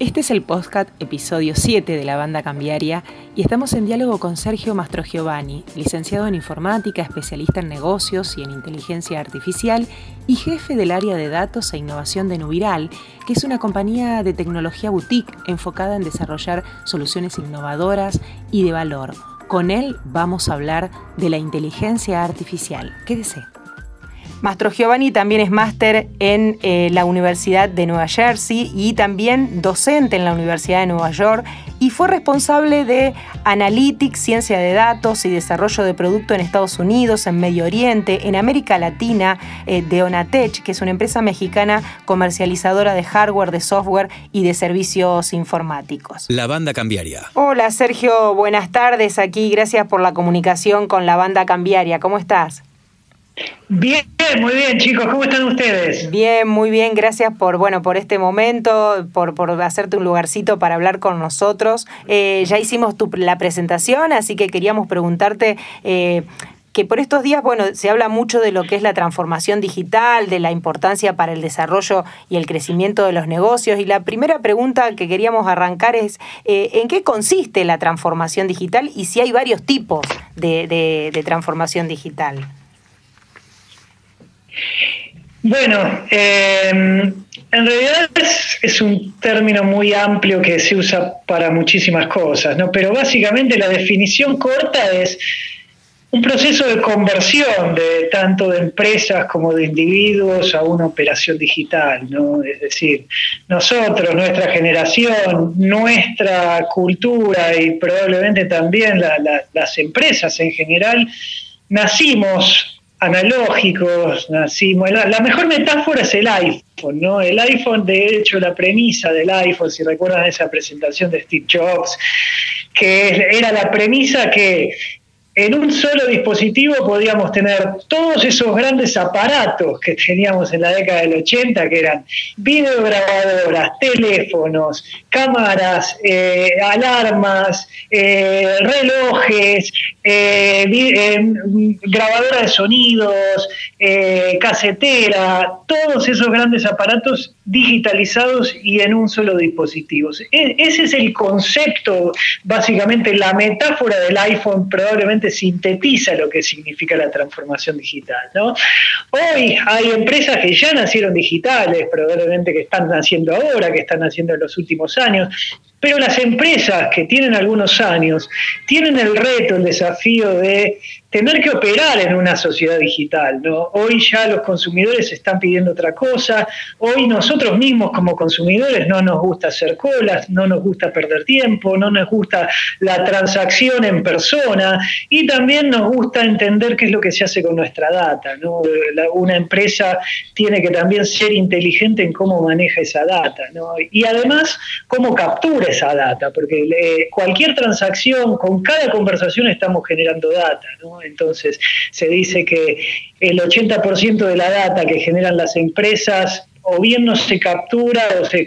Este es el podcast episodio 7 de la banda cambiaria y estamos en diálogo con Sergio Mastro Giovanni, licenciado en informática, especialista en negocios y en inteligencia artificial y jefe del área de datos e innovación de Nubiral, que es una compañía de tecnología boutique enfocada en desarrollar soluciones innovadoras y de valor. Con él vamos a hablar de la inteligencia artificial. Quédese. Mastro Giovanni también es máster en eh, la Universidad de Nueva Jersey y también docente en la Universidad de Nueva York y fue responsable de Analytics, ciencia de datos y desarrollo de producto en Estados Unidos, en Medio Oriente, en América Latina, eh, de Onatech, que es una empresa mexicana comercializadora de hardware, de software y de servicios informáticos. La banda cambiaria. Hola Sergio, buenas tardes aquí, gracias por la comunicación con la banda cambiaria. ¿Cómo estás? Bien, muy bien, chicos. ¿Cómo están ustedes? Bien, muy bien. Gracias por bueno por este momento, por, por hacerte un lugarcito para hablar con nosotros. Eh, ya hicimos tu, la presentación, así que queríamos preguntarte. Eh, que por estos días, bueno, se habla mucho de lo que es la transformación digital, de la importancia para el desarrollo y el crecimiento de los negocios. Y la primera pregunta que queríamos arrancar es, eh, ¿en qué consiste la transformación digital y si hay varios tipos de transformación digital? Bueno, em, en realidad es, un término muy amplio que se usa para muchísimas cosas, ¿no? Pero básicamente la definición corta es un proceso de conversión de tanto de empresas como de individuos a una operación digital, ¿no? Es decir, nosotros, nuestra generación, nuestra cultura y probablemente también las empresas en general, nacimos analógicos, nacimos. La, mejor metáfora es el iPhone, ¿no? El iPhone, de hecho, la premisa del iPhone, si recuerdan esa presentación de Steve Jobs, que era la premisa que en un solo dispositivo podíamos tener todos esos grandes aparatos que teníamos en la década del 80, que eran videograbadoras, teléfonos, cámaras, eh, alarmas, eh, relojes, eh, grabadora de sonidos, casetera, todos esos grandes aparatos digitalizados y en un solo dispositivo. E, ese es el concepto, básicamente la metáfora del iPhone probablemente sintetiza lo que significa la transformación digital. ¿no? Hoy hay empresas que ya nacieron digitales, probablemente que están naciendo ahora, que están naciendo en los últimos años, pero las empresas que tienen algunos años tienen el reto, el desafío de tener que operar en una sociedad digital. Hoy ya los consumidores están pidiendo otra cosa, hoy nosotros mismos como consumidores no nos gusta hacer colas, no nos gusta perder tiempo, no nos gusta la transacción en persona y también nos gusta entender qué es lo que se hace con nuestra data. una empresa tiene que también ser inteligente en cómo maneja esa data ¿no? y además cómo captura esa data, porque cualquier transacción, con cada conversación estamos generando data. ¿no? Entonces, se dice que el 80% de la data que generan las empresas o bien no se captura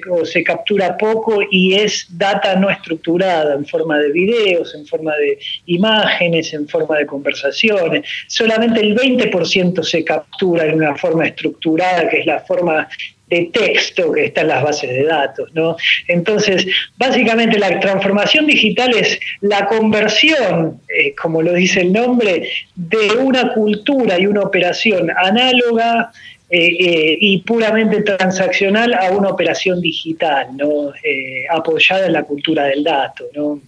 o se, captura poco y es data no estructurada en forma de videos, en forma de imágenes, en forma de conversaciones. Solamente el 20% se captura en una forma estructurada, que es la forma de texto que está en las bases de datos. ¿no? Entonces, básicamente la transformación digital es la conversión, eh, como lo dice el nombre, de una cultura y una operación análoga eh, eh, y puramente transaccional a una operación digital, ¿no? apoyada en la cultura del dato. ¿no?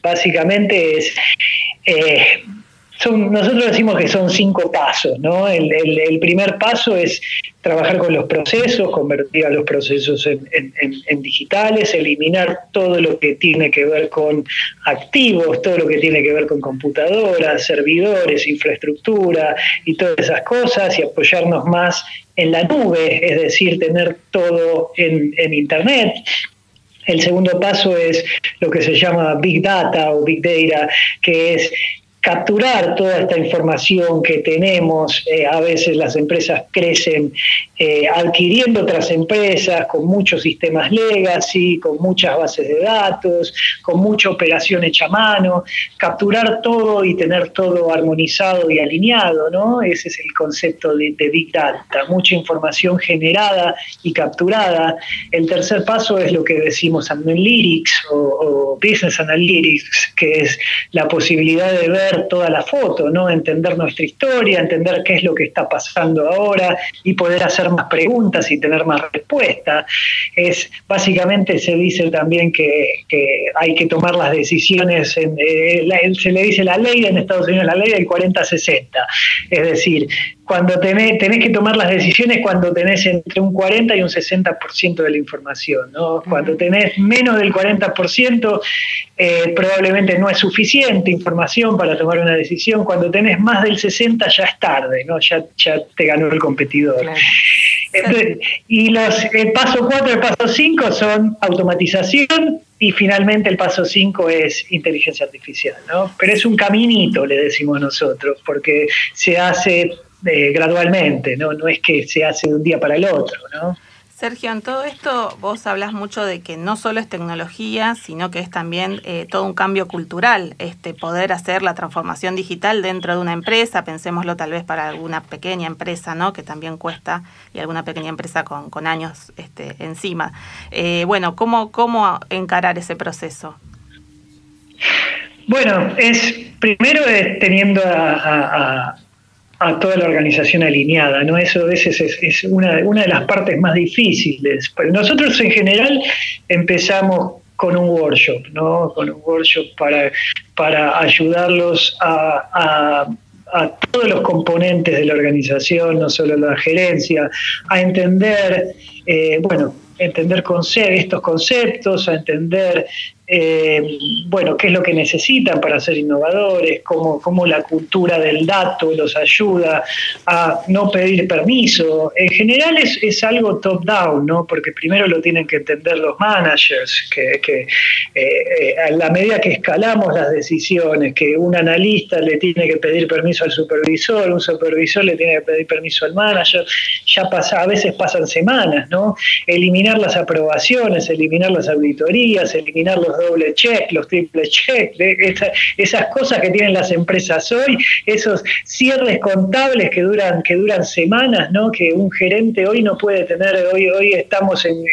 básicamente es nosotros decimos que son cinco pasos, ¿no? El, primer paso es trabajar con los procesos, convertir a los procesos en, digitales, eliminar todo lo que tiene que ver con activos, todo lo que tiene que ver con computadoras, servidores, infraestructura y todas esas cosas y apoyarnos más en la nube, es decir, tener todo en Internet. El segundo paso es lo que se llama Big Data o Big Data, que es capturar toda esta información que tenemos. Eh, a veces las empresas crecen eh, adquiriendo otras empresas con muchos sistemas legacy, con muchas bases de datos, con mucha operación hecha a mano. Capturar todo y tener todo armonizado y alineado, ¿no? Ese es el concepto de, Big Data. Mucha información generada y capturada. El tercer paso es lo que decimos Analytics o, o Business Analytics, que es la posibilidad de ver toda la foto, ¿no? Entender nuestra historia, entender qué es lo que está pasando ahora y poder hacer más preguntas y tener más respuestas. Es, básicamente se dice también que, hay que tomar las decisiones, eh, se le dice la ley en Estados Unidos, la ley del 40-60. Es decir, cuando tenés, tenés, que tomar las decisiones cuando tenés entre un 40 y un 60% de la información. ¿no? Cuando tenés menos del 40%, eh, probablemente no es suficiente información para tomar una decisión. Cuando tenés más del 60% ya es tarde, ¿no? ya, ya te ganó el competidor. y los, el paso 4 y el paso 5 son automatización y finalmente el paso 5 es inteligencia artificial. ¿no? Pero es un caminito, le decimos nosotros, porque se hace gradualmente, ¿no? no es que se hace de un día para el otro. ¿no? Sergio, en todo esto vos hablas mucho de que no solo es tecnología, sino que es también eh, todo un cambio cultural, este poder hacer la transformación digital dentro de una empresa, pensémoslo tal vez para alguna pequeña empresa, ¿no? que también cuesta, y alguna pequeña empresa con, con años este, encima. Eh, bueno, ¿cómo, ¿cómo encarar ese proceso? Bueno, es primero es teniendo a a toda la organización alineada, ¿no? Eso a veces es, una, una, de las partes más difíciles. Nosotros en general empezamos con un workshop, ¿no? Con un workshop para, para ayudarlos a, a todos los componentes de la organización, no solo la gerencia, a entender, eh, bueno, entender estos conceptos, a entender eh, bueno, qué es lo que necesitan para ser innovadores, cómo, cómo, la cultura del dato los ayuda a no pedir permiso. En general es, es algo top-down, ¿no? porque primero lo tienen que entender los managers, que, que eh, a la medida que escalamos las decisiones, que un analista le tiene que pedir permiso al supervisor, un supervisor le tiene que pedir permiso al manager, ya pasa, a veces pasan semanas, ¿no? Eliminar las aprobaciones, eliminar las auditorías, eliminar los doble check, los triple check, esas cosas que tienen las empresas hoy, esos cierres contables que duran, que duran semanas, ¿no? Que un gerente hoy no puede tener, hoy, hoy estamos en,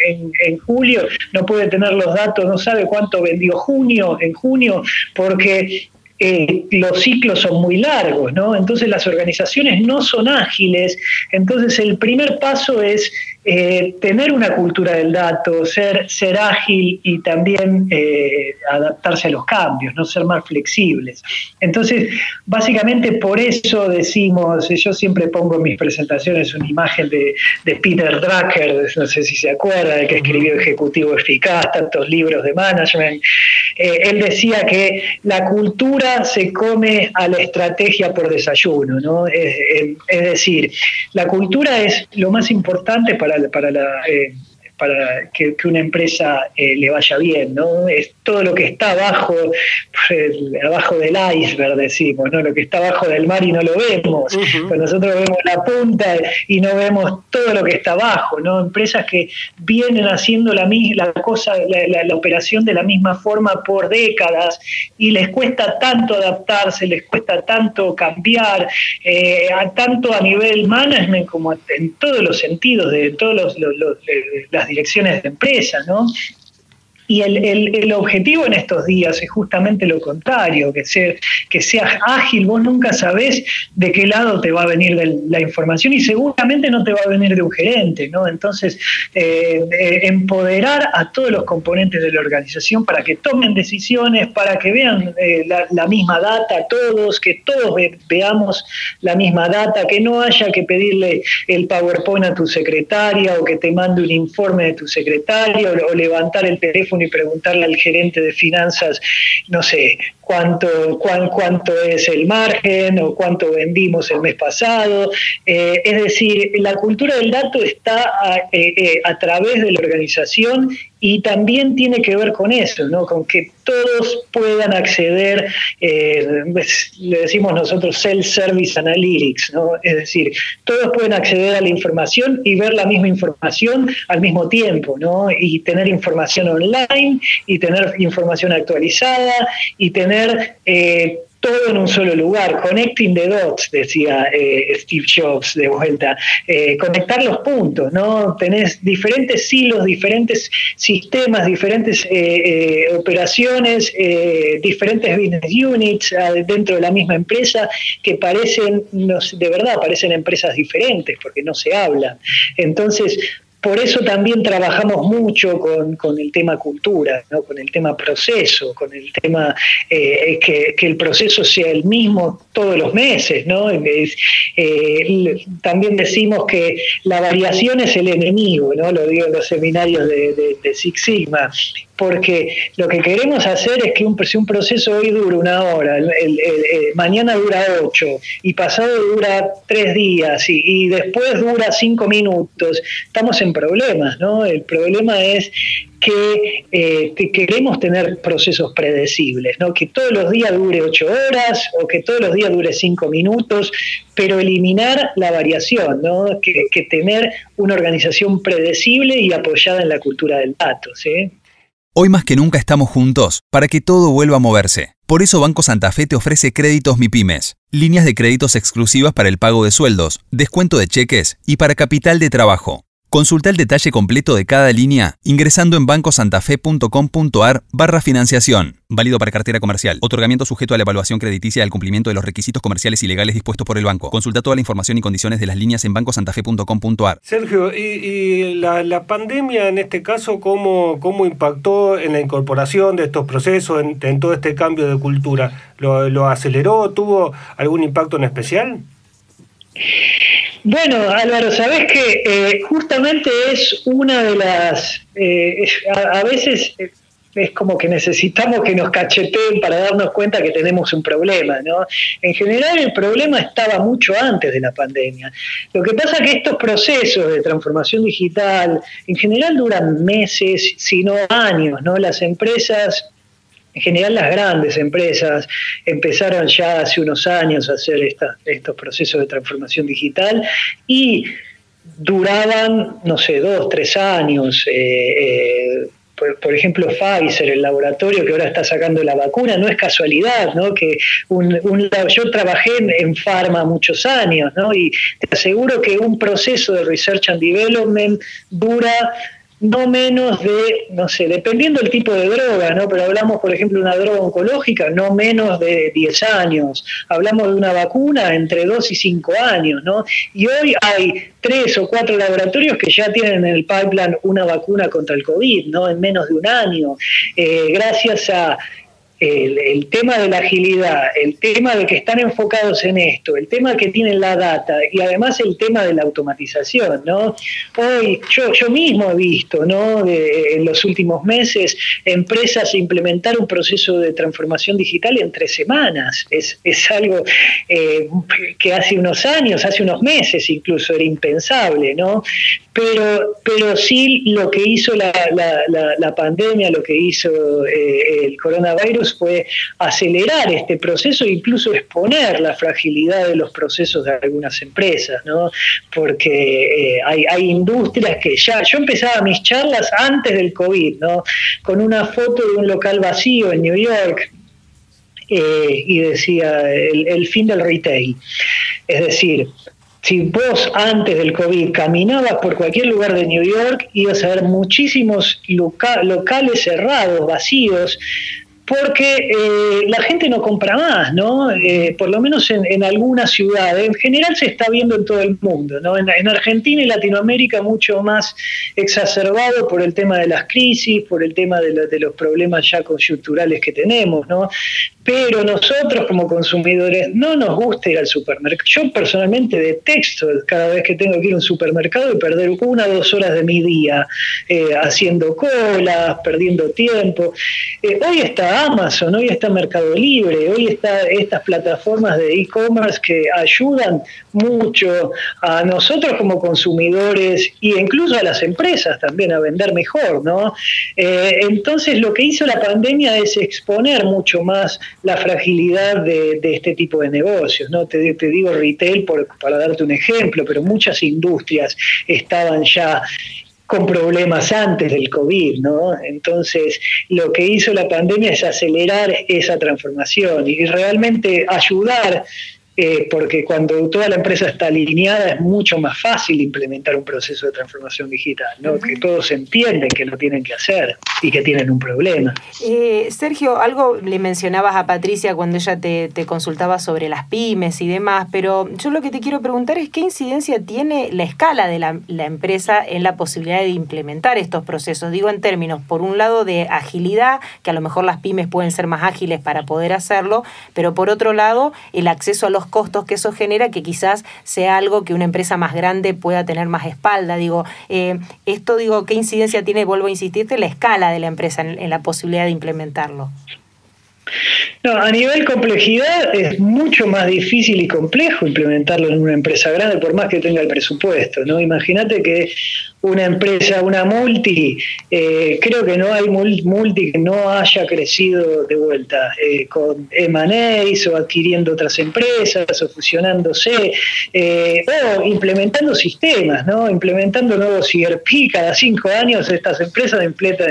en julio, no puede tener los datos, no sabe cuánto vendió junio, en junio, porque eh, los ciclos son muy largos, ¿no? Entonces las organizaciones no son ágiles. Entonces el primer paso es eh, tener una cultura del dato, ser, ser ágil y también eh, adaptarse a los cambios, no ser más flexibles. Entonces, básicamente por eso decimos, yo siempre pongo en mis presentaciones una imagen de, Peter Drucker, no sé si se acuerda, de que escribió Ejecutivo Eficaz, tantos libros de management. él decía que la cultura se come a la estrategia por desayuno, ¿no? Es, decir, la cultura es lo más importante para, para la... Eh, para que, una empresa eh, le vaya bien, ¿no? Es todo lo que está abajo, abajo del iceberg, decimos, ¿no? Lo que está abajo del mar y no lo vemos. Pues nosotros vemos la punta y no vemos todo lo que está abajo, ¿no? Empresas que vienen haciendo la, la cosa, la, operación de la misma forma por décadas y les cuesta tanto adaptarse, les cuesta tanto cambiar, eh, tanto a nivel management como en todos los sentidos, de todas las direcciones de empresa, ¿no? Y el, el, objetivo en estos días es justamente lo contrario, que, sea, que seas ágil, vos nunca sabés de qué lado te va a venir la información y seguramente no te va a venir de un gerente, ¿no? Entonces, eh, eh, empoderar a todos los componentes de la organización para que tomen decisiones, para que vean eh, la, misma data todos, que todos veamos la misma data, que no haya que pedirle el PowerPoint a tu secretaria o que te mande un informe de tu secretaria o levantar el teléfono y preguntarle al gerente de finanzas, no sé, cuánto, cuánto es el margen o cuánto vendimos el mes pasado. Eh, es decir, la cultura del dato está a, eh, eh, a través de la organización y también tiene que ver con eso, ¿no? con que todos puedan acceder, eh, le decimos nosotros self-service analytics, ¿no? es decir, todos pueden acceder a la información y ver la misma información al mismo tiempo, ¿no? y tener información online, y tener información actualizada, y tener... Eh, todo en un solo lugar, connecting the dots, decía eh, Steve Jobs de vuelta, eh, conectar los puntos, ¿no? Tenés diferentes silos, diferentes sistemas, diferentes eh, operaciones, diferentes business units dentro de la misma empresa que parecen, de verdad, parecen empresas diferentes porque no se hablan. Entonces, por eso también trabajamos mucho con, el tema cultura, con el tema proceso, con el tema eh, que, el proceso sea el mismo todos los meses. ¿no? Eh, también decimos que la variación es el enemigo, ¿no? lo digo en los seminarios de, de Six Sigma porque lo que queremos hacer es que un, si un proceso hoy dura una hora, mañana dura ocho, y pasado dura tres días, y, después dura cinco minutos, estamos en problemas, ¿no? El problema es que, eh, queremos tener procesos predecibles, ¿no? que todos los días dure ocho horas o que todos los días dure cinco minutos, pero eliminar la variación, ¿no? que, que tener una organización predecible y apoyada en la cultura del dato. ¿sí? Hoy más que nunca estamos juntos para que todo vuelva a moverse. Por eso Banco Santa Fe te ofrece créditos MIPIMES, líneas de créditos exclusivas para el pago de sueldos, descuento de cheques y para capital de trabajo. Consulta el detalle completo de cada línea ingresando en bancosantafe.com.ar barra financiación. Válido para cartera comercial. Otorgamiento sujeto a la evaluación crediticia y al cumplimiento de los requisitos comerciales y legales dispuestos por el banco. Consulta toda la información y condiciones de las líneas en bancosantafe.com.ar. Sergio, ¿y, la, pandemia en este caso cómo, cómo impactó en la incorporación de estos procesos, en, todo este cambio de cultura? ¿Lo, ¿Lo aceleró? ¿Tuvo algún impacto en especial? Bueno, Álvaro, sabes que eh, justamente es una de las, eh, a, veces es como que necesitamos que nos cacheteen para darnos cuenta que tenemos un problema, ¿no? En general el problema estaba mucho antes de la pandemia. Lo que pasa es que estos procesos de transformación digital en general duran meses, si no años, ¿no? Las empresas en general las grandes empresas empezaron ya hace unos años a hacer estos procesos de transformación digital y duraban, no sé, dos, tres años. Eh, eh, por, ejemplo, Pfizer, el laboratorio que ahora está sacando la vacuna, no es casualidad, ¿no? Que yo trabajé en, en Pharma muchos años, ¿no? Y te aseguro que un proceso de research and development dura no menos de, no sé, dependiendo del tipo de droga, ¿no? Pero hablamos, por ejemplo, de una droga oncológica, no menos de 10 años. Hablamos de una vacuna entre 2 y 5 años, ¿no? Y hoy hay tres o cuatro laboratorios que ya tienen en el pipeline una vacuna contra el COVID, ¿no? En menos de un año. Eh, gracias a el, tema de la agilidad, el tema de que están enfocados en esto, el tema que tienen la data y además el tema de la automatización, ¿no? Hoy yo, yo mismo he visto, ¿no? en los últimos meses, empresas implementar un proceso de transformación digital en tres semanas. Es, algo eh, que hace unos años, hace unos meses incluso era impensable, ¿no? Pero, pero sí lo que hizo la, pandemia, lo que hizo eh, el coronavirus, fue acelerar este proceso e incluso exponer la fragilidad de los procesos de algunas empresas, ¿no? Porque eh, hay, industrias que ya, yo empezaba mis charlas antes del COVID, ¿no? Con una foto de un local vacío en New York, eh, y decía el, fin del retail. Es decir, si vos antes del COVID caminabas por cualquier lugar de New York, ibas a ver muchísimos locales cerrados, vacíos, porque eh, la gente no compra más, ¿no? Eh, por lo menos en, algunas ciudades. En general se está viendo en todo el mundo, ¿no? En, Argentina y Latinoamérica mucho más exacerbado por el tema de las crisis, por el tema de, los problemas ya coyunturales que tenemos, ¿no? pero nosotros como consumidores no nos gusta ir al supermercado. Yo personalmente detesto cada vez que tengo que ir a un supermercado y perder una o dos horas de mi día eh, haciendo colas, perdiendo tiempo. Hoy está Amazon, hoy está Mercado Libre, hoy está estas plataformas de e-commerce que ayudan mucho a nosotros como consumidores e incluso a las empresas también a vender mejor, ¿no? Eh, entonces lo que hizo la pandemia es exponer mucho más la fragilidad de, este tipo de negocios, ¿no? Te, digo retail por, para darte un ejemplo, pero muchas industrias estaban ya con problemas antes del COVID, ¿no? Entonces, lo que hizo la pandemia es acelerar esa transformación y realmente ayudar eh, porque cuando toda la empresa está alineada es mucho más fácil implementar un proceso de transformación digital, ¿no? que todos entienden que lo tienen que hacer y que tienen un problema. Eh, Sergio, algo le mencionabas a Patricia cuando ella te, consultaba sobre las pymes y demás, pero yo lo que te quiero preguntar es qué incidencia tiene la escala de la, la empresa en la posibilidad de implementar estos procesos. Digo en términos, por un lado, de agilidad, que a lo mejor las pymes pueden ser más ágiles para poder hacerlo, pero por otro lado, el acceso a los costos que eso genera, que quizás sea algo que una empresa más grande pueda tener más espalda. Digo, eh, esto digo, ¿qué incidencia tiene, vuelvo a insistirte, la escala de la empresa en la posibilidad de implementarlo? No, a nivel complejidad es mucho más difícil y complejo implementarlo en una empresa grande, por más que tenga el presupuesto. ¿no? Imagínate que una empresa, una multi, eh, creo que no hay multi que no haya crecido de vuelta eh, con M&A's o adquiriendo otras empresas o fusionándose eh, o implementando sistemas, ¿no? implementando nuevos ERP. Cada cinco años estas empresas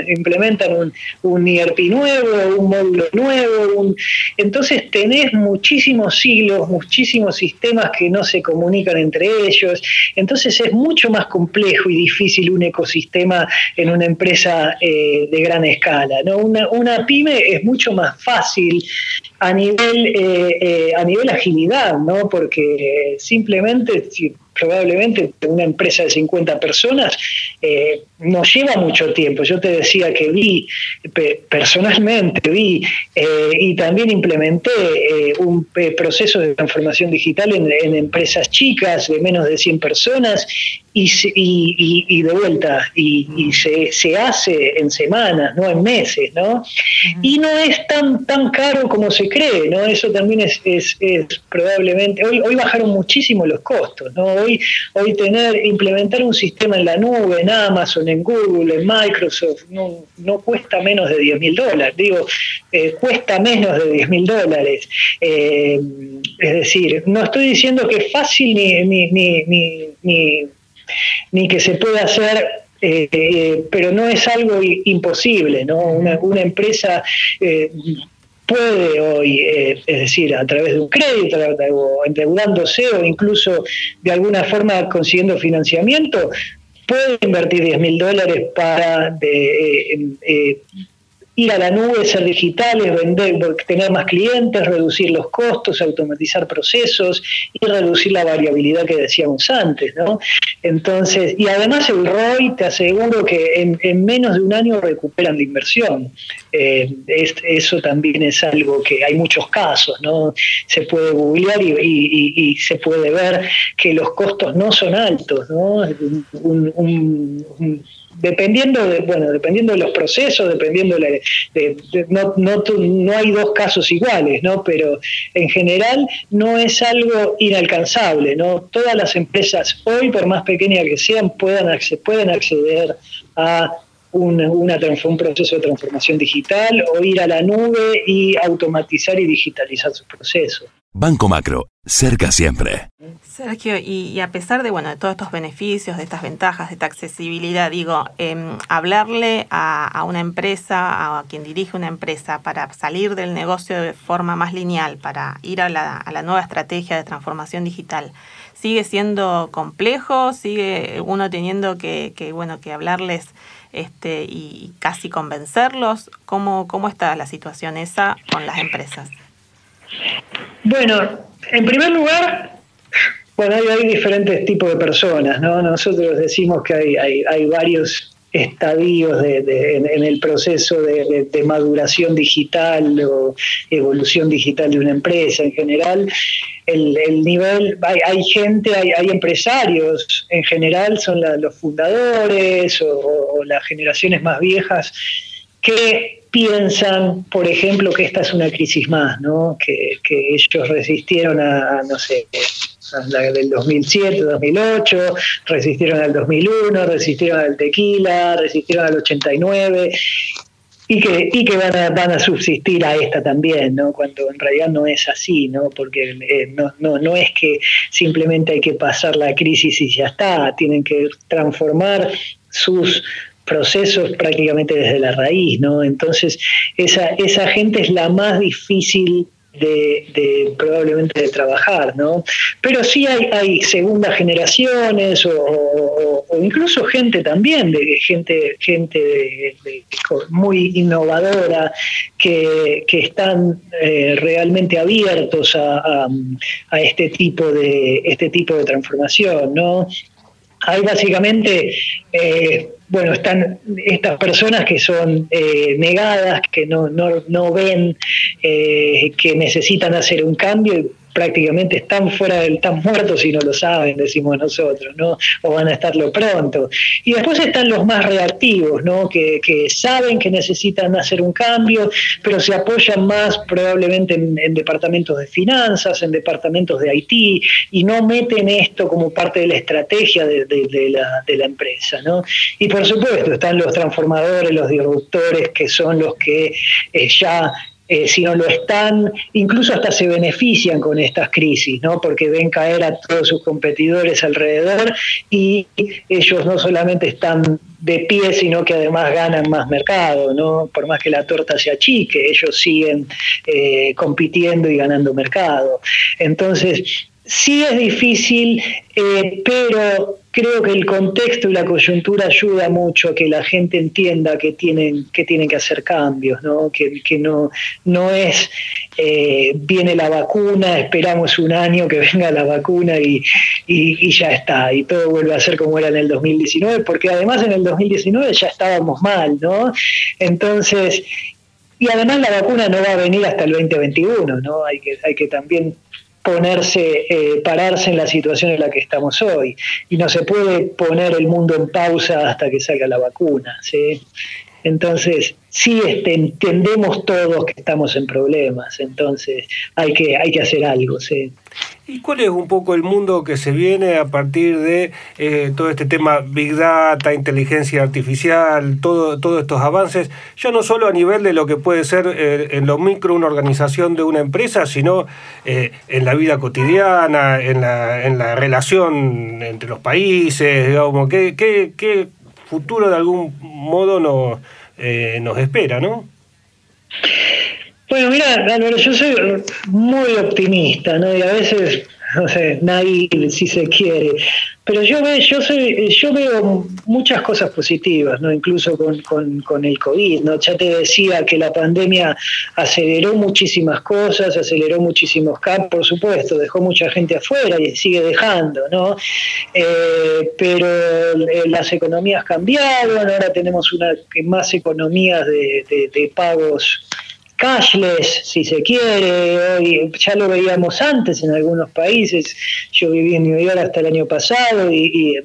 implementan un, un ERP nuevo, un módulo nuevo. Entonces tenés muchísimos siglos, muchísimos sistemas que no se comunican entre ellos. Entonces es mucho más complejo y difícil difícil un ecosistema en una empresa eh, de gran escala. ¿no? Una, una, pyme es mucho más fácil a nivel, eh, eh, a nivel agilidad, ¿no? porque simplemente probablemente una empresa de 50 personas eh, nos lleva mucho tiempo. Yo te decía que vi, personalmente vi eh, y también implementé eh, un proceso de transformación digital en, empresas chicas de menos de 100 personas y, y, de vuelta, y, se, hace en semanas, no en meses, ¿no? Y no es tan, tan caro como se cree, ¿no? Eso también es, es, probablemente, hoy, hoy bajaron muchísimo los costos, ¿no? Hoy, tener, implementar un sistema en la nube, en Amazon, en Google, en Microsoft, no, cuesta menos de 10 mil dólares. Digo, eh, cuesta menos de 10 mil dólares. Eh, es decir, no estoy diciendo que es fácil ni, ni, que se pueda hacer eh, pero no es algo imposible, ¿no? Una, empresa puede hoy, eh, es decir, a través de un crédito, o endeudándose o incluso de alguna forma consiguiendo financiamiento, puede invertir 10 mil dólares para eh, eh, ir a la nube, ser digitales, vender, tener más clientes, reducir los costos, automatizar procesos y reducir la variabilidad que decíamos antes, ¿no? Entonces, y además el ROI te aseguro que en, menos de un año recuperan la inversión. Eh, eso también es algo que hay muchos casos, ¿no? Se puede googlear y, se puede ver que los costos no son altos, ¿no? un dependiendo de, bueno, dependiendo de los procesos, dependiendo de, no, no, no, hay dos casos iguales, ¿no? Pero en general no es algo inalcanzable, ¿no? Todas las empresas hoy, por más pequeñas que sean, puedan pueden acceder a un proceso de transformación digital o ir a la nube y automatizar y digitalizar sus procesos. Banco Macro, cerca siempre. Sergio, y, a pesar de bueno de todos estos beneficios, de estas ventajas, de esta accesibilidad, digo, em, hablarle a, una empresa, a quien dirige una empresa, para salir del negocio de forma más lineal, para ir a la, a la nueva estrategia de transformación digital, sigue siendo complejo, sigue uno teniendo que, que bueno que hablarles este, y casi convencerlos. ¿Cómo, ¿Cómo está la situación esa con las empresas? Bueno, en primer lugar, bueno, hay, diferentes tipos de personas, ¿no? Nosotros decimos que hay, varios estadios en, el proceso de, maduración digital o evolución digital de una empresa en general. El, nivel, hay, gente, hay, empresarios, en general son los fundadores o, las generaciones más viejas que piensan, por ejemplo, que esta es una crisis más, ¿no? que, ellos resistieron a, no sé, a la del 2007, 2008, resistieron al 2001, resistieron al tequila, resistieron al 89 y que, y que van, a, van a subsistir a esta también, ¿no? cuando en realidad no es así, ¿no? porque eh, no, no, no es que simplemente hay que pasar la crisis y ya está, tienen que transformar sus procesos prácticamente desde la raíz, ¿no? Entonces, esa, esa gente es la más difícil de, probablemente de trabajar, ¿no? Pero sí hay, hay segundas generaciones o, incluso gente también, de gente, gente muy innovadora que, están eh, realmente abiertos a, a, este tipo de este tipo de transformación, ¿no? Hay básicamente eh, bueno, están estas personas que son eh, negadas, que no, no, no ven eh, que necesitan hacer un cambio prácticamente están fuera del, están muertos y no lo saben, decimos nosotros, ¿no? O van a estarlo pronto. Y después están los más reactivos, ¿no? Que, saben que necesitan hacer un cambio, pero se apoyan más probablemente en, departamentos de finanzas, en departamentos de Haití, y no meten esto como parte de la estrategia de, la, de la empresa, ¿no? Y por supuesto están los transformadores, los disruptores, que son los que eh, ya eh, si no lo están, incluso hasta se benefician con estas crisis, ¿no? porque ven caer a todos sus competidores alrededor y ellos no solamente están de pie, sino que además ganan más mercado, ¿no? por más que la torta se achique, ellos siguen eh, compitiendo y ganando mercado. Entonces, sí es difícil, eh, pero creo que el contexto y la coyuntura ayuda mucho a que la gente entienda que tienen que, tienen que hacer cambios, ¿no? que, no, no es eh, viene la vacuna, esperamos un año que venga la vacuna y, y, ya está, y todo vuelve a ser como era en el 2019, porque además en el 2019 ya estábamos mal, ¿no? Entonces, y además la vacuna no va a venir hasta el 2021, ¿no? Hay que, hay que también ponerse, eh, pararse en la situación en la que estamos hoy. Y no se puede poner el mundo en pausa hasta que salga la vacuna. ¿sí? Entonces, sí este, entendemos todos que estamos en problemas, entonces hay que, hay que hacer algo. ¿sí? ¿Y cuál es un poco el mundo que se viene a partir de eh, todo este tema Big Data, inteligencia artificial, todo, todos estos avances, ya no solo a nivel de lo que puede ser eh, en lo micro una organización de una empresa, sino eh, en la vida cotidiana, en la, en la relación entre los países, digamos, ¿qué, qué, qué futuro de algún modo nos, nos espera, ¿no? Bueno, mira, Álvaro, yo soy muy optimista, ¿no? Y a veces, no sé, nadie si se quiere. Pero yo veo, yo soy, yo veo muchas cosas positivas, ¿no? Incluso con, con, el COVID, ¿no? Ya te decía que la pandemia aceleró muchísimas cosas, aceleró muchísimos campos, por supuesto, dejó mucha gente afuera y sigue dejando, ¿no? Eh, pero las economías cambiaron, ahora tenemos una más economías de, de, de pagos cashless, si se quiere, hoy ya lo veíamos antes en algunos países, yo viví en New York hasta el año pasado y,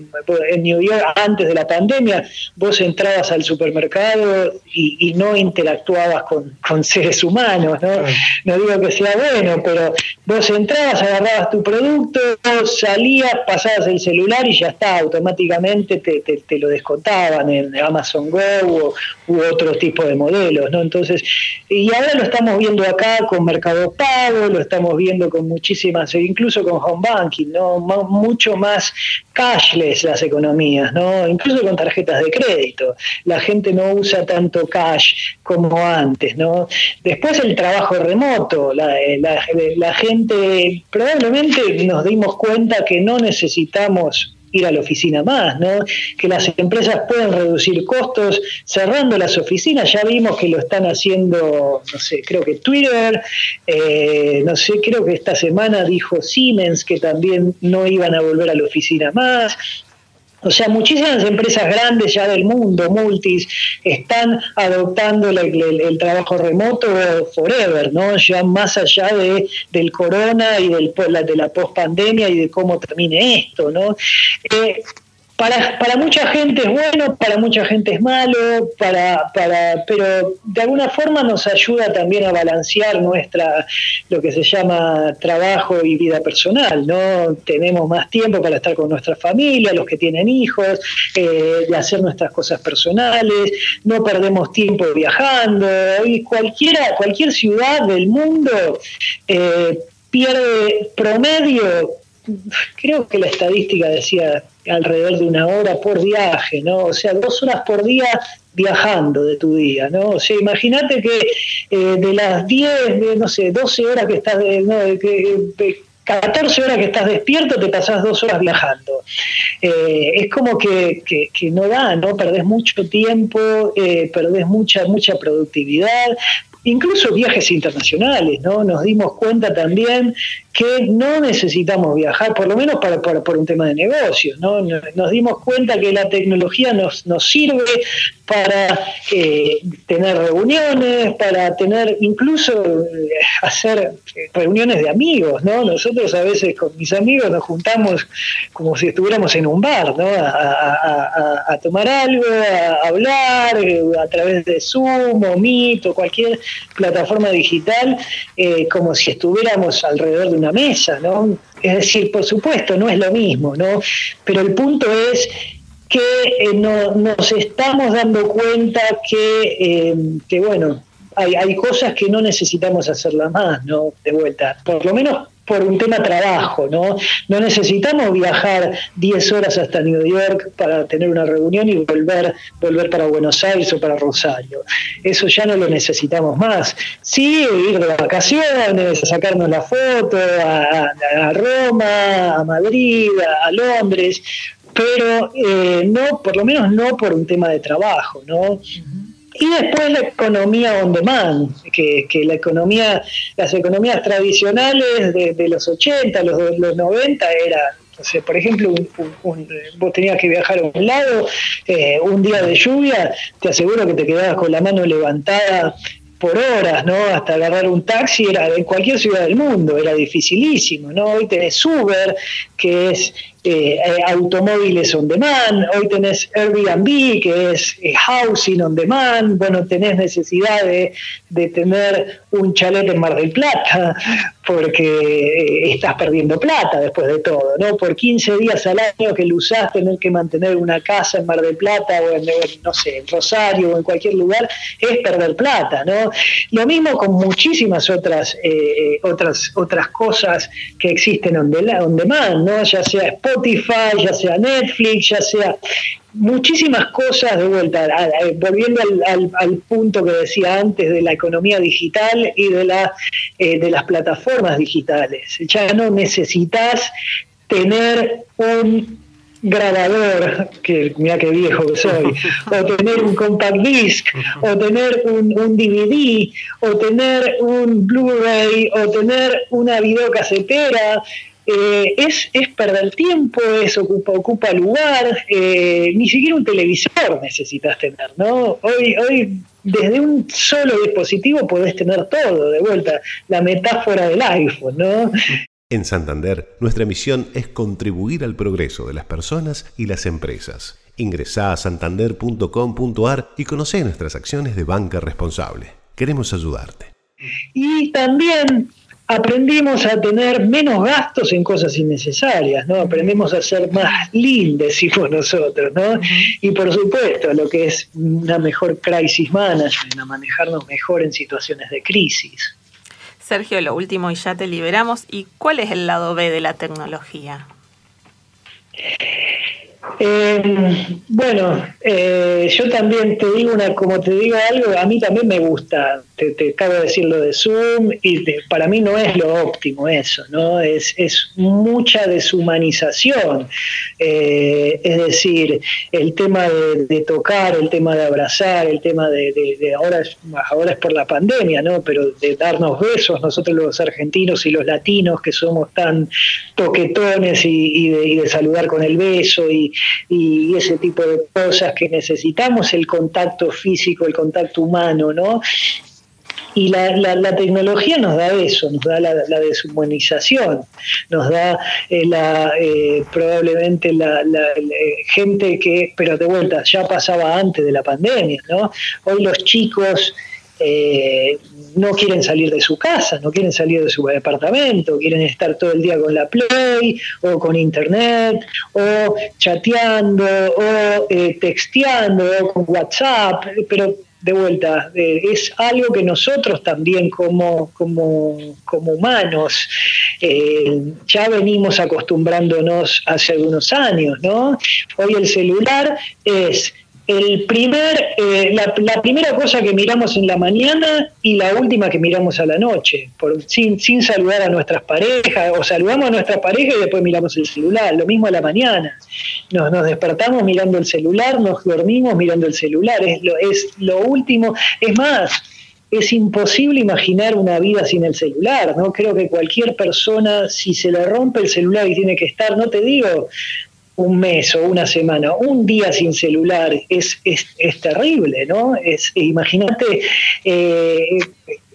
en New York antes de la pandemia vos entrabas al supermercado y, no interactuabas con, seres humanos, ¿no? no digo que sea bueno, pero vos entrabas, agarrabas tu producto, salías, pasabas el celular y ya está, automáticamente te, te, lo descontaban en Amazon Go u, u otro tipo de modelos, ¿no? Entonces, y ahora lo estamos viendo acá con Mercado Pago, lo estamos viendo con muchísimas, incluso con home banking, ¿no? mucho más cashless las economías, ¿no? Incluso con tarjetas de crédito. La gente no usa tanto cash como antes, ¿no? Después el trabajo remoto, la, la gente probablemente nos dimos cuenta que no necesitamos ir a la oficina más, ¿no? Que las empresas pueden reducir costos cerrando las oficinas. Ya vimos que lo están haciendo, no sé, creo que Twitter, eh, no sé, creo que esta semana dijo Siemens que también no iban a volver a la oficina más. O sea, muchísimas empresas grandes ya del mundo, multis, están adoptando el, trabajo remoto forever, ¿no? Ya más allá de, del corona y del, de la pospandemia y de cómo termine esto, ¿no? Eh, para, para mucha gente es bueno, para mucha gente es malo, para, para, pero de alguna forma nos ayuda también a balancear nuestra, lo que se llama trabajo y vida personal, ¿no? Tenemos más tiempo para estar con nuestra familia, los que tienen hijos, eh, de hacer nuestras cosas personales, no perdemos tiempo viajando, y cualquiera, cualquier ciudad del mundo eh, pierde promedio creo que la estadística decía alrededor de una hora por viaje, ¿no? O sea, dos horas por día viajando de tu día, ¿no? O sea, imagínate que eh, de las 10, no sé, 12 horas que estás, de, no, que, 14 horas que estás despierto, te pasás dos horas viajando. Eh, es como que, que, no da, ¿no? Perdés mucho tiempo, eh, perdés mucha, mucha productividad, incluso viajes internacionales, ¿no? Nos dimos cuenta también que no necesitamos viajar, por lo menos para, por un tema de negocios, ¿no? Nos dimos cuenta que la tecnología nos, nos sirve para eh, tener reuniones, para tener incluso eh, hacer reuniones de amigos, ¿no? Nosotros a veces con mis amigos nos juntamos como si estuviéramos en un bar, ¿no? A, tomar algo, a hablar eh, a través de Zoom o Meet o cualquier plataforma digital, como si estuviéramos alrededor de una mesa, ¿no? Es decir, por supuesto, no es lo mismo, ¿no? Pero el punto es que eh, no, nos estamos dando cuenta que, eh, que bueno, hay, hay, cosas que no necesitamos hacerlas más, ¿no? De vuelta. Por lo menos por un tema trabajo, ¿no? No necesitamos viajar 10 horas hasta New York para tener una reunión y volver, volver para Buenos Aires o para Rosario. Eso ya no lo necesitamos más. Sí, ir de vacaciones, sacarnos la foto a, Roma, a Madrid, a, Londres, pero eh, no, por lo menos no por un tema de trabajo, ¿no? Y después la economía on demand, que, que la economía, las economías tradicionales de, los 80, los, los 90 era por ejemplo, vos tenías que viajar a un lado, eh, un día de lluvia, te aseguro que te quedabas con la mano levantada por horas, ¿no? Hasta agarrar un taxi era en cualquier ciudad del mundo, era dificilísimo, ¿no? Hoy tenés Uber, que es eh, eh, automóviles on demand, hoy tenés Airbnb, que es eh, housing on demand, bueno, tenés necesidad de, tener un chalet en Mar del Plata, porque estás perdiendo plata después de todo, ¿no? Por 15 días al año que lo usás, tener que mantener una casa en Mar del Plata o en, no sé, en Rosario o en cualquier lugar, es perder plata, ¿no? Lo mismo con muchísimas otras, otras, otras cosas que existen on, on demand, ¿no? Ya sea Spotify, ya sea Netflix, ya sea muchísimas cosas de vuelta, volviendo al, punto que decía antes de la economía digital y de, la, eh, de las plataformas digitales. Ya no necesitas tener un grabador, que mira qué viejo que soy, o tener un compact disc, o tener un, un DVD, o tener un Blu-ray, o tener una videocasetera, eh, es, es, perder tiempo, es ocupa, ocupa lugar, eh, ni siquiera un televisor necesitas tener, ¿no? Hoy, hoy desde un solo dispositivo podés tener todo, de vuelta, la metáfora del iPhone, ¿no? En Santander, nuestra misión es contribuir al progreso de las personas y las empresas. Ingresá a santander.com.ar y conoce nuestras acciones de banca responsable. Queremos ayudarte. Y también aprendimos a tener menos gastos en cosas innecesarias, ¿no? Aprendemos a ser más lindes, decimos nosotros, ¿no? Y por supuesto, lo que es una mejor crisis management, a manejarnos mejor en situaciones de crisis. Sergio, lo último y ya te liberamos. ¿Y cuál es el lado B de la tecnología? Eh, bueno, eh, yo también te digo una, como te digo algo, a mí también me gusta, te, te acabo de decir lo de Zoom, y para mí no es lo óptimo eso, ¿no? Es, es mucha deshumanización. Eh, es decir, el tema de, tocar, el tema de abrazar, el tema de, ahora, es, ahora es por la pandemia, ¿no? Pero de darnos besos, nosotros los argentinos y los latinos que somos tan toquetones y, y de saludar con el beso y y, ese tipo de cosas que necesitamos, el contacto físico, el contacto humano, ¿no? Y la, la, tecnología nos da eso, nos da la, deshumanización, nos da eh, eh, probablemente la, gente que, pero de vuelta, ya pasaba antes de la pandemia, ¿no? Hoy los chicos eh, no quieren salir de su casa, no quieren salir de su departamento, quieren estar todo el día con la Play o con Internet o chateando o texteando o con WhatsApp, pero de vuelta, es algo que nosotros también como, como, como humanos eh, ya venimos acostumbrándonos hace algunos años, ¿no? Hoy el celular es el primer, eh, la, primera cosa que miramos en la mañana y la última que miramos a la noche, por, sin, sin saludar a nuestras parejas, o saludamos a nuestra pareja y después miramos el celular, lo mismo a la mañana. Nos, nos despertamos mirando el celular, nos dormimos mirando el celular, es lo, es lo último, es más, es imposible imaginar una vida sin el celular, ¿no? Creo que cualquier persona, si se le rompe el celular y tiene que estar, no te digo un mes o una semana, un día sin celular es, es, terrible, ¿no? Es, imagínate eh,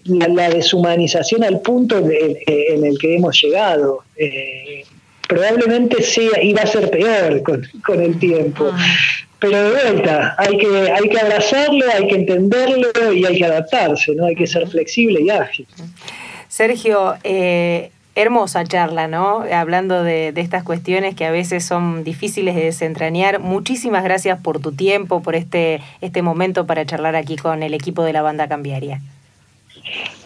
la, deshumanización al punto en el que hemos llegado. Eh, probablemente sea, iba a ser peor con, el tiempo. Ah. Pero de vuelta, hay que, hay que abrazarlo, hay que entenderlo y hay que adaptarse, ¿no? Hay que ser flexible y ágil. Sergio, eh, hermosa charla, ¿no? Hablando de, estas cuestiones que a veces son difíciles de desentrañar. Muchísimas gracias por tu tiempo, por este, este momento para charlar aquí con el equipo de la banda cambiaria.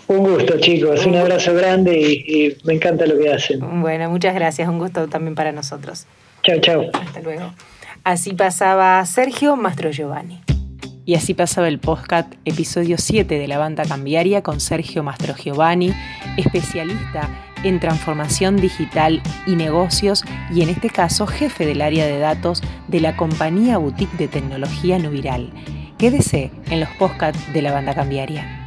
Un gusto, chicos. Un abrazo grande y, me encanta lo que hacen. Bueno, muchas gracias. Un gusto también para nosotros. Chao, chao. Hasta luego. Así pasaba Sergio Mastro Giovanni. Y así pasaba el podcast episodio 7 de la banda cambiaria con Sergio Mastro Giovanni, especialista en transformación digital y negocios y en este caso jefe del área de datos de la compañía boutique de tecnología Nubiral. Quédese en los podcasts de la banda cambiaria.